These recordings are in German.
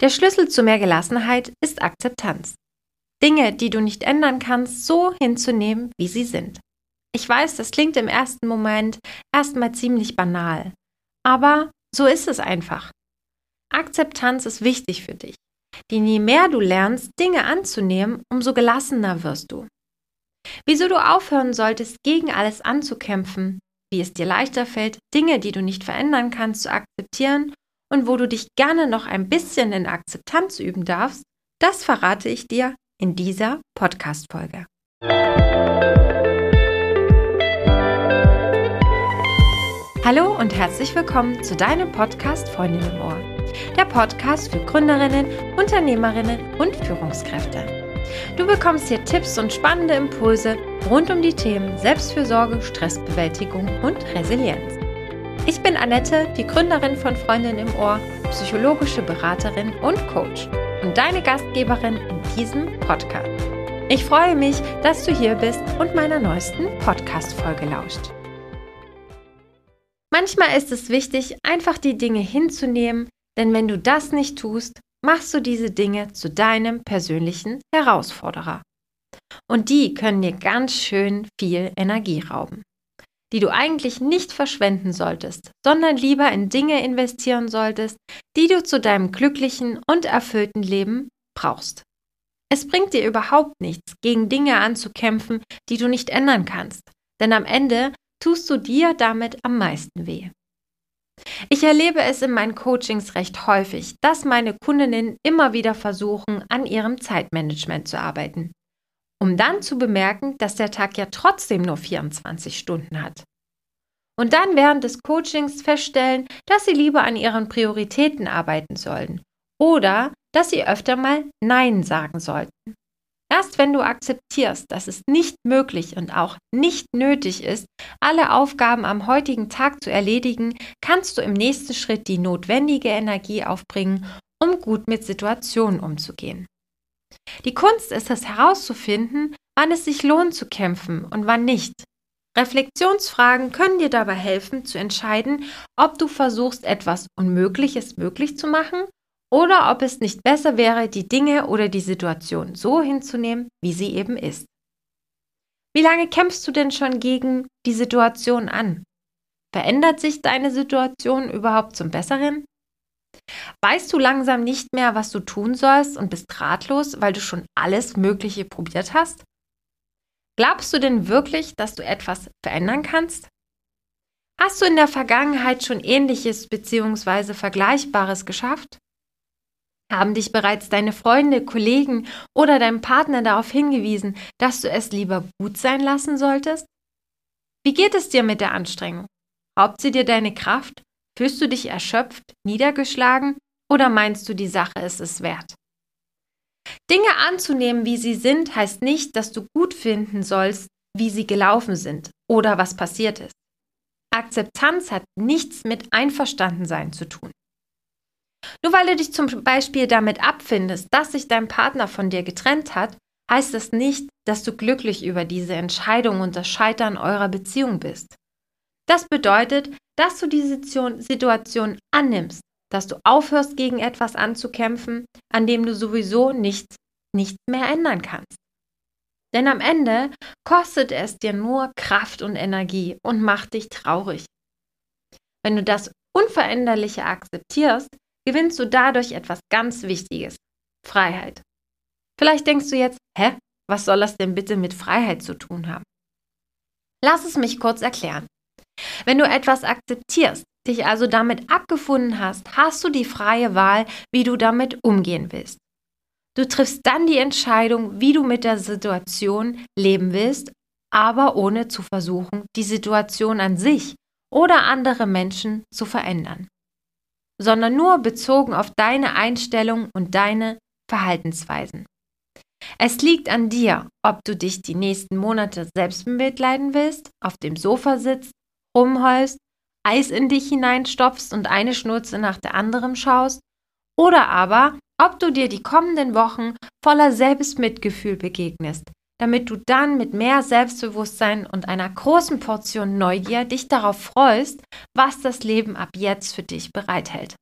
Der Schlüssel zu mehr Gelassenheit ist Akzeptanz. Dinge, die du nicht ändern kannst, so hinzunehmen, wie sie sind. Ich weiß, das klingt im ersten Moment erstmal ziemlich banal, aber so ist es einfach. Akzeptanz ist wichtig für dich. Denn je mehr du lernst, Dinge anzunehmen, umso gelassener wirst du. Wieso du aufhören solltest, gegen alles anzukämpfen, wie es dir leichter fällt, Dinge, die du nicht verändern kannst, zu akzeptieren und wo du dich gerne noch ein bisschen in Akzeptanz üben darfst, das verrate ich dir in dieser Podcast-Folge. Hallo und herzlich willkommen zu deinem Podcast Freundin im Ohr. Der Podcast für Gründerinnen, Unternehmerinnen und Führungskräfte. Du bekommst hier Tipps und spannende Impulse rund um die Themen Selbstfürsorge, Stressbewältigung und Resilienz. Ich bin Annette, die Gründerin von Freundin im Ohr, psychologische Beraterin und Coach und deine Gastgeberin in diesem Podcast. Ich freue mich, dass du hier bist und meiner neuesten Podcast-Folge lauscht. Manchmal ist es wichtig, einfach die Dinge hinzunehmen, denn wenn du das nicht tust, machst du diese Dinge zu deinem persönlichen Herausforderer. Und die können dir ganz schön viel Energie rauben, die du eigentlich nicht verschwenden solltest, sondern lieber in Dinge investieren solltest, die du zu deinem glücklichen und erfüllten Leben brauchst. Es bringt dir überhaupt nichts, gegen Dinge anzukämpfen, die du nicht ändern kannst, denn am Ende tust du dir damit am meisten weh. Ich erlebe es in meinen Coachings recht häufig, dass meine Kundinnen immer wieder versuchen, an ihrem Zeitmanagement zu arbeiten, um dann zu bemerken, dass der Tag ja trotzdem nur 24 Stunden hat. Und dann während des Coachings feststellen, dass sie lieber an ihren Prioritäten arbeiten sollen oder dass sie öfter mal Nein sagen sollten. Erst wenn du akzeptierst, dass es nicht möglich und auch nicht nötig ist, alle Aufgaben am heutigen Tag zu erledigen, kannst du im nächsten Schritt die notwendige Energie aufbringen, um gut mit Situationen umzugehen. Die Kunst ist es herauszufinden, wann es sich lohnt zu kämpfen und wann nicht. Reflexionsfragen können dir dabei helfen zu entscheiden, ob du versuchst, etwas Unmögliches möglich zu machen oder ob es nicht besser wäre, die Dinge oder die Situation so hinzunehmen, wie sie eben ist. Wie lange kämpfst du denn schon gegen die Situation an? Verändert sich deine Situation überhaupt zum Besseren? Weißt du langsam nicht mehr, was du tun sollst und bist ratlos, weil du schon alles Mögliche probiert hast? Glaubst du denn wirklich, dass du etwas verändern kannst? Hast du in der Vergangenheit schon ähnliches bzw. Vergleichbares geschafft? Haben dich bereits deine Freunde, Kollegen oder dein Partner darauf hingewiesen, dass du es lieber gut sein lassen solltest? Wie geht es dir mit der Anstrengung? Raubt sie dir deine Kraft? Fühlst du dich erschöpft, niedergeschlagen oder meinst du, die Sache ist es wert? Dinge anzunehmen, wie sie sind, heißt nicht, dass du gut finden sollst, wie sie gelaufen sind oder was passiert ist. Akzeptanz hat nichts mit Einverstandensein zu tun. Nur weil du dich zum Beispiel damit abfindest, dass sich dein Partner von dir getrennt hat, heißt das nicht, dass du glücklich über diese Entscheidung und das Scheitern eurer Beziehung bist. Das bedeutet, dass du diese Situation annimmst, dass du aufhörst, gegen etwas anzukämpfen, an dem du sowieso nichts, nichts mehr ändern kannst. Denn am Ende kostet es dir nur Kraft und Energie und macht dich traurig. Wenn du das Unveränderliche akzeptierst, gewinnst du dadurch etwas ganz Wichtiges, Freiheit. Vielleicht denkst du jetzt, hä, was soll das denn bitte mit Freiheit zu tun haben? Lass es mich kurz erklären. Wenn du etwas akzeptierst, dich also damit abgefunden hast, hast du die freie Wahl, wie du damit umgehen willst. Du triffst dann die Entscheidung, wie du mit der Situation leben willst, aber ohne zu versuchen, die Situation an sich oder andere Menschen zu verändern sondern nur bezogen auf deine Einstellung und deine Verhaltensweisen. Es liegt an dir, ob du dich die nächsten Monate selbst bemitleiden willst, auf dem Sofa sitzt, rumheulst, Eis in dich hineinstopfst und eine Schnurze nach der anderen schaust, oder aber, ob du dir die kommenden Wochen voller Selbstmitgefühl begegnest, damit du dann mit mehr Selbstbewusstsein und einer großen Portion Neugier dich darauf freust, was das Leben ab jetzt für dich bereithält.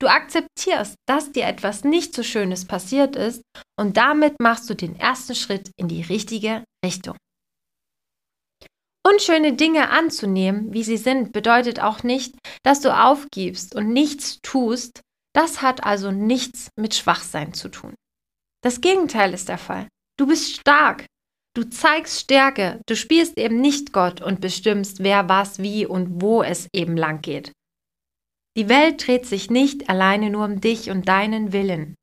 Du akzeptierst, dass dir etwas nicht so Schönes passiert ist und damit machst du den ersten Schritt in die richtige Richtung. Unschöne Dinge anzunehmen, wie sie sind, bedeutet auch nicht, dass du aufgibst und nichts tust. Das hat also nichts mit Schwachsein zu tun. Das Gegenteil ist der Fall. Du bist stark. Du zeigst Stärke. Du spielst eben nicht Gott und bestimmst, wer was, wie und wo es eben lang geht. Die Welt dreht sich nicht alleine nur um dich und deinen Willen.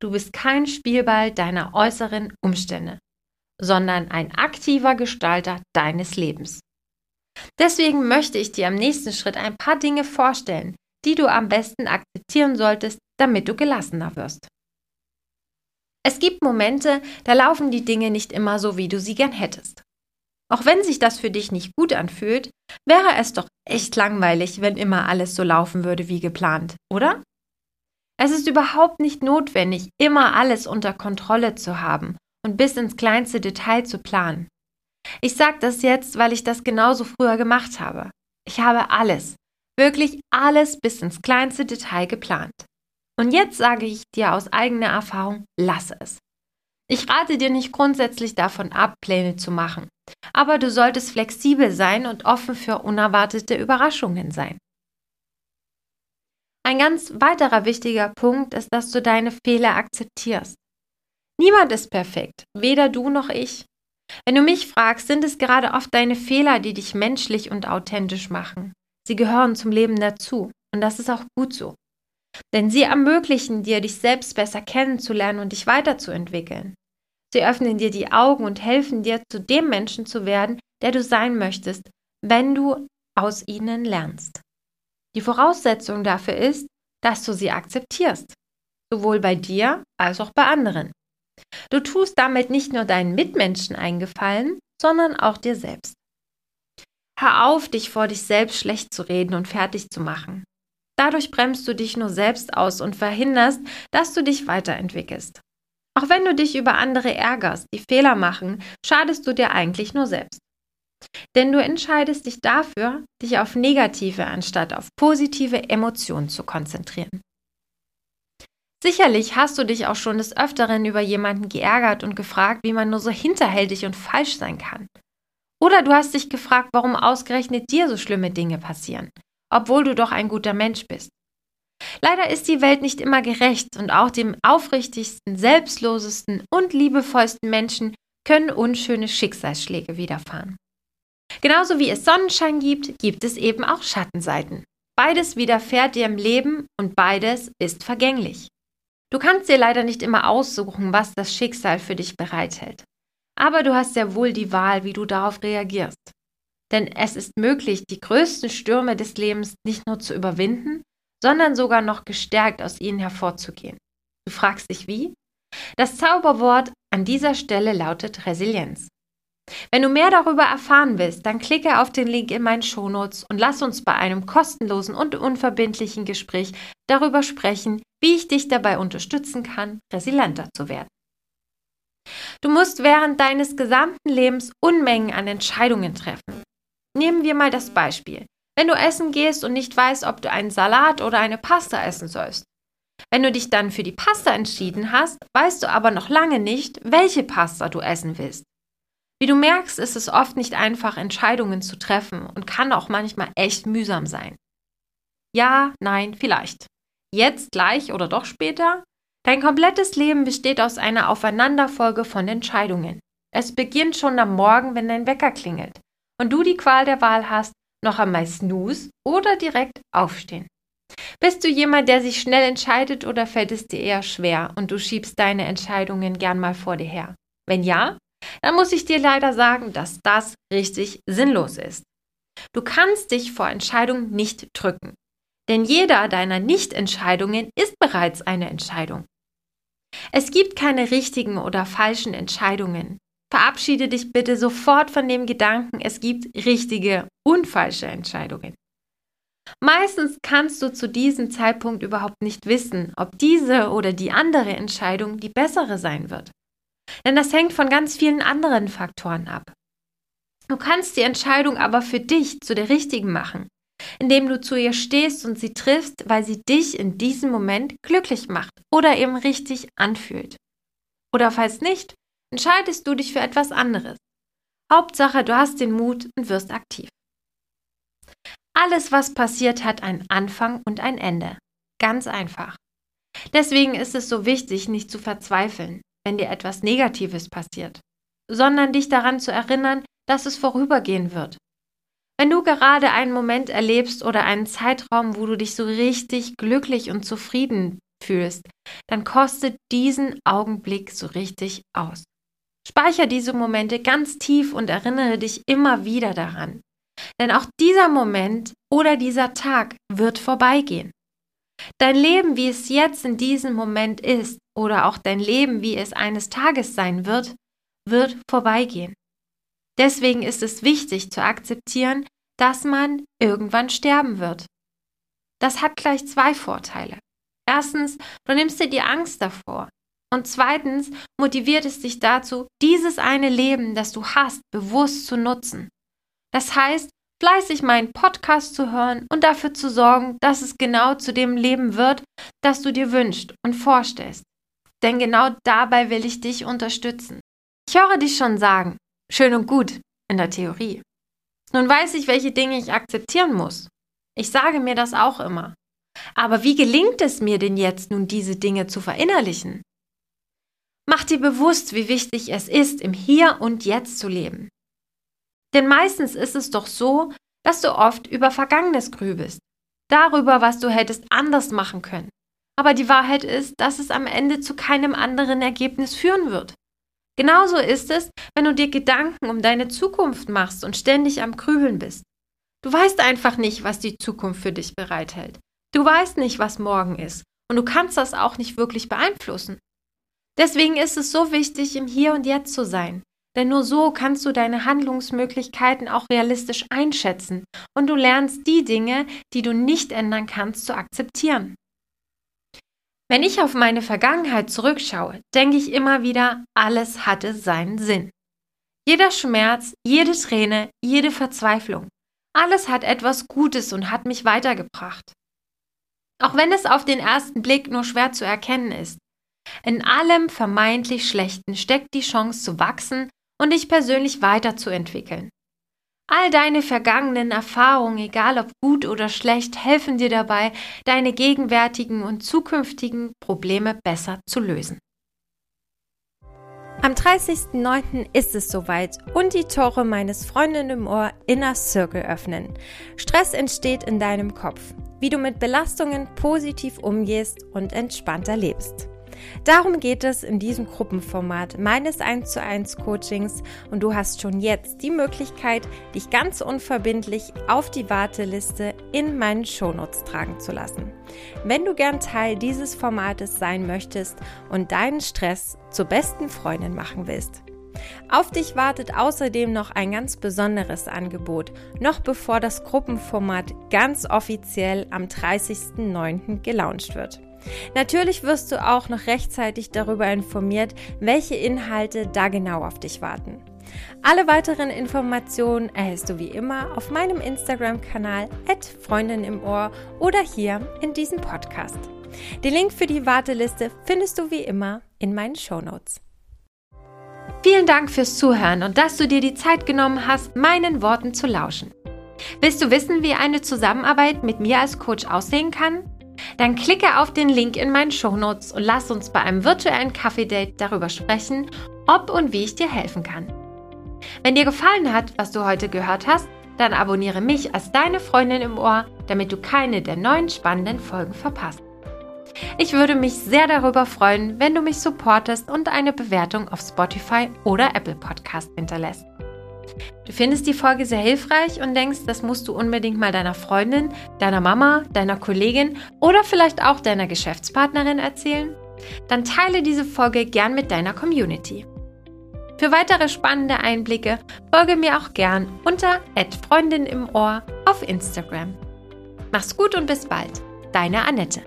Du bist kein Spielball deiner äußeren Umstände, sondern ein aktiver Gestalter deines Lebens. Deswegen möchte ich dir am nächsten Schritt ein paar Dinge vorstellen, die du am besten akzeptieren solltest, damit du gelassener wirst. Es gibt Momente, da laufen die Dinge nicht immer so, wie du sie gern hättest. Auch wenn sich das für dich nicht gut anfühlt, wäre es doch echt langweilig, wenn immer alles so laufen würde wie geplant, oder? Es ist überhaupt nicht notwendig, immer alles unter Kontrolle zu haben und bis ins kleinste Detail zu planen. Ich sage das jetzt, weil ich das genauso früher gemacht habe. Ich habe alles, wirklich alles bis ins kleinste Detail geplant. Und jetzt sage ich dir aus eigener Erfahrung, lass es. Ich rate dir nicht grundsätzlich davon ab, Pläne zu machen. Aber du solltest flexibel sein und offen für unerwartete Überraschungen sein. Ein ganz weiterer wichtiger Punkt ist, dass du deine Fehler akzeptierst. Niemand ist perfekt, weder du noch ich. Wenn du mich fragst, sind es gerade oft deine Fehler, die dich menschlich und authentisch machen. Sie gehören zum Leben dazu und das ist auch gut so. Denn sie ermöglichen dir, dich selbst besser kennenzulernen und dich weiterzuentwickeln. Sie öffnen dir die Augen und helfen dir, zu dem Menschen zu werden, der du sein möchtest, wenn du aus ihnen lernst. Die Voraussetzung dafür ist, dass du sie akzeptierst, sowohl bei dir als auch bei anderen. Du tust damit nicht nur deinen Mitmenschen eingefallen, sondern auch dir selbst. Hör auf, dich vor dich selbst schlecht zu reden und fertig zu machen. Dadurch bremst du dich nur selbst aus und verhinderst, dass du dich weiterentwickelst. Auch wenn du dich über andere ärgerst, die Fehler machen, schadest du dir eigentlich nur selbst. Denn du entscheidest dich dafür, dich auf negative anstatt auf positive Emotionen zu konzentrieren. Sicherlich hast du dich auch schon des Öfteren über jemanden geärgert und gefragt, wie man nur so hinterhältig und falsch sein kann. Oder du hast dich gefragt, warum ausgerechnet dir so schlimme Dinge passieren, obwohl du doch ein guter Mensch bist. Leider ist die Welt nicht immer gerecht und auch dem aufrichtigsten, selbstlosesten und liebevollsten Menschen können unschöne Schicksalsschläge widerfahren. Genauso wie es Sonnenschein gibt, gibt es eben auch Schattenseiten. Beides widerfährt dir im Leben und beides ist vergänglich. Du kannst dir leider nicht immer aussuchen, was das Schicksal für dich bereithält. Aber du hast sehr wohl die Wahl, wie du darauf reagierst. Denn es ist möglich, die größten Stürme des Lebens nicht nur zu überwinden, sondern sogar noch gestärkt aus ihnen hervorzugehen. Du fragst dich wie? Das Zauberwort an dieser Stelle lautet Resilienz. Wenn du mehr darüber erfahren willst, dann klicke auf den Link in meinen Shownotes und lass uns bei einem kostenlosen und unverbindlichen Gespräch darüber sprechen, wie ich dich dabei unterstützen kann, resilienter zu werden. Du musst während deines gesamten Lebens Unmengen an Entscheidungen treffen. Nehmen wir mal das Beispiel. Wenn du essen gehst und nicht weißt, ob du einen Salat oder eine Pasta essen sollst. Wenn du dich dann für die Pasta entschieden hast, weißt du aber noch lange nicht, welche Pasta du essen willst. Wie du merkst, ist es oft nicht einfach, Entscheidungen zu treffen und kann auch manchmal echt mühsam sein. Ja, nein, vielleicht. Jetzt, gleich oder doch später? Dein komplettes Leben besteht aus einer Aufeinanderfolge von Entscheidungen. Es beginnt schon am Morgen, wenn dein Wecker klingelt und du die Qual der Wahl hast, noch einmal snooze oder direkt aufstehen. Bist du jemand, der sich schnell entscheidet oder fällt es dir eher schwer und du schiebst deine Entscheidungen gern mal vor dir her? Wenn ja, dann muss ich dir leider sagen, dass das richtig sinnlos ist. Du kannst dich vor Entscheidungen nicht drücken, denn jeder deiner Nichtentscheidungen ist bereits eine Entscheidung. Es gibt keine richtigen oder falschen Entscheidungen. Verabschiede dich bitte sofort von dem Gedanken, es gibt richtige und falsche Entscheidungen. Meistens kannst du zu diesem Zeitpunkt überhaupt nicht wissen, ob diese oder die andere Entscheidung die bessere sein wird. Denn das hängt von ganz vielen anderen Faktoren ab. Du kannst die Entscheidung aber für dich zu der richtigen machen, indem du zu ihr stehst und sie triffst, weil sie dich in diesem Moment glücklich macht oder eben richtig anfühlt. Oder falls nicht, entscheidest du dich für etwas anderes. Hauptsache, du hast den Mut und wirst aktiv. Alles, was passiert, hat einen Anfang und ein Ende. Ganz einfach. Deswegen ist es so wichtig, nicht zu verzweifeln, wenn dir etwas Negatives passiert, sondern dich daran zu erinnern, dass es vorübergehen wird. Wenn du gerade einen Moment erlebst oder einen Zeitraum, wo du dich so richtig glücklich und zufrieden fühlst, dann kostet diesen Augenblick so richtig aus. Speicher diese Momente ganz tief und erinnere dich immer wieder daran. Denn auch dieser Moment oder dieser Tag wird vorbeigehen. Dein Leben, wie es jetzt in diesem Moment ist, oder auch dein Leben, wie es eines Tages sein wird, wird vorbeigehen. Deswegen ist es wichtig zu akzeptieren, dass man irgendwann sterben wird. Das hat gleich zwei Vorteile. Erstens, du nimmst dir die Angst davor. Und zweitens motiviert es dich dazu, dieses eine Leben, das du hast, bewusst zu nutzen. Das heißt, fleißig meinen Podcast zu hören und dafür zu sorgen, dass es genau zu dem Leben wird, das du dir wünschst und vorstellst. Denn genau dabei will ich dich unterstützen. Ich höre dich schon sagen, schön und gut in der Theorie. Nun weiß ich, welche Dinge ich akzeptieren muss. Ich sage mir das auch immer. Aber wie gelingt es mir denn jetzt nun, diese Dinge zu verinnerlichen? Mach dir bewusst, wie wichtig es ist, im Hier und Jetzt zu leben. Denn meistens ist es doch so, dass du oft über Vergangenes grübelst, darüber, was du hättest anders machen können. Aber die Wahrheit ist, dass es am Ende zu keinem anderen Ergebnis führen wird. Genauso ist es, wenn du dir Gedanken um deine Zukunft machst und ständig am Grübeln bist. Du weißt einfach nicht, was die Zukunft für dich bereithält. Du weißt nicht, was morgen ist. Und du kannst das auch nicht wirklich beeinflussen. Deswegen ist es so wichtig, im Hier und Jetzt zu sein. Denn nur so kannst du deine Handlungsmöglichkeiten auch realistisch einschätzen und du lernst die Dinge, die du nicht ändern kannst, zu akzeptieren. Wenn ich auf meine Vergangenheit zurückschaue, denke ich immer wieder, alles hatte seinen Sinn. Jeder Schmerz, jede Träne, jede Verzweiflung, alles hat etwas Gutes und hat mich weitergebracht. Auch wenn es auf den ersten Blick nur schwer zu erkennen ist. In allem vermeintlich Schlechten steckt die Chance zu wachsen und dich persönlich weiterzuentwickeln. All deine vergangenen Erfahrungen, egal ob gut oder schlecht, helfen dir dabei, deine gegenwärtigen und zukünftigen Probleme besser zu lösen. Am 30.09. ist es soweit und die Tore meines Freundin im Ohr Inner Circle öffnen. Stress entsteht in deinem Kopf, wie du mit Belastungen positiv umgehst und entspannter lebst. Darum geht es in diesem Gruppenformat meines 1 zu 1 Coachings und du hast schon jetzt die Möglichkeit, dich ganz unverbindlich auf die Warteliste in meinen Shownotes tragen zu lassen. Wenn du gern Teil dieses Formates sein möchtest und deinen Stress zur besten Freundin machen willst. Auf dich wartet außerdem noch ein ganz besonderes Angebot, noch bevor das Gruppenformat ganz offiziell am 30.09. gelauncht wird. Natürlich wirst du auch noch rechtzeitig darüber informiert, welche Inhalte da genau auf dich warten. Alle weiteren Informationen erhältst du wie immer auf meinem Instagram-Kanal Freundin im Ohr oder hier in diesem Podcast. Den Link für die Warteliste findest du wie immer in meinen Shownotes. Vielen Dank fürs Zuhören und dass du dir die Zeit genommen hast, meinen Worten zu lauschen. Willst du wissen, wie eine Zusammenarbeit mit mir als Coach aussehen kann? Dann klicke auf den Link in meinen Shownotes und lass uns bei einem virtuellen Kaffee-Date darüber sprechen, ob und wie ich dir helfen kann. Wenn dir gefallen hat, was du heute gehört hast, dann abonniere mich als deine Freundin im Ohr, damit du keine der neuen spannenden Folgen verpasst. Ich würde mich sehr darüber freuen, wenn du mich supportest und eine Bewertung auf Spotify oder Apple Podcast hinterlässt. Du findest die Folge sehr hilfreich und denkst, das musst du unbedingt mal deiner Freundin, deiner Mama, deiner Kollegin oder vielleicht auch deiner Geschäftspartnerin erzählen? Dann teile diese Folge gern mit deiner Community. Für weitere spannende Einblicke folge mir auch gern unter Freundin im Ohr auf Instagram. Mach's gut und bis bald. Deine Annette.